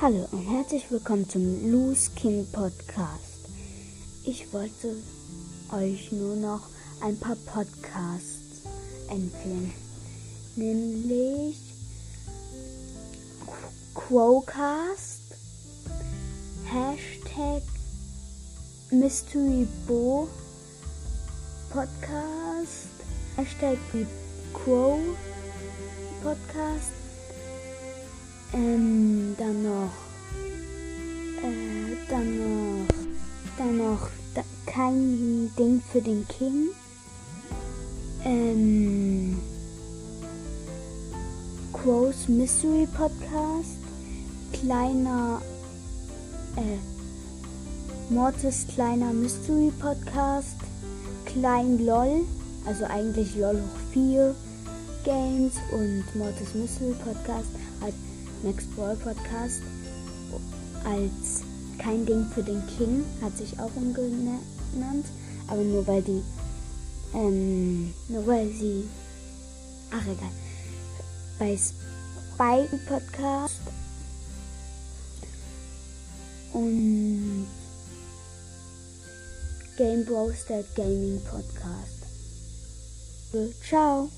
Hallo und herzlich willkommen zum Loose King Podcast. Ich wollte euch nur noch ein paar Podcasts empfehlen. Nämlich Quocast, Hashtag Mystery Bo Podcast, Hashtag Quo Podcast, ähm, dann noch, äh, dann noch, dann noch da, kein Ding für den King, ähm, Quo's Mystery Podcast, kleiner, äh, Mortis kleiner Mystery Podcast, Klein LOL, also eigentlich LOL hoch 4 Games und Mortis Mystery Podcast, halt Max Brawl Podcast als kein Ding für den King, hat sich auch umgenannt, aber nur weil die, ähm, nur weil sie, ach egal, bei Spike Podcast und Game Bros, der Gaming Podcast. Ciao.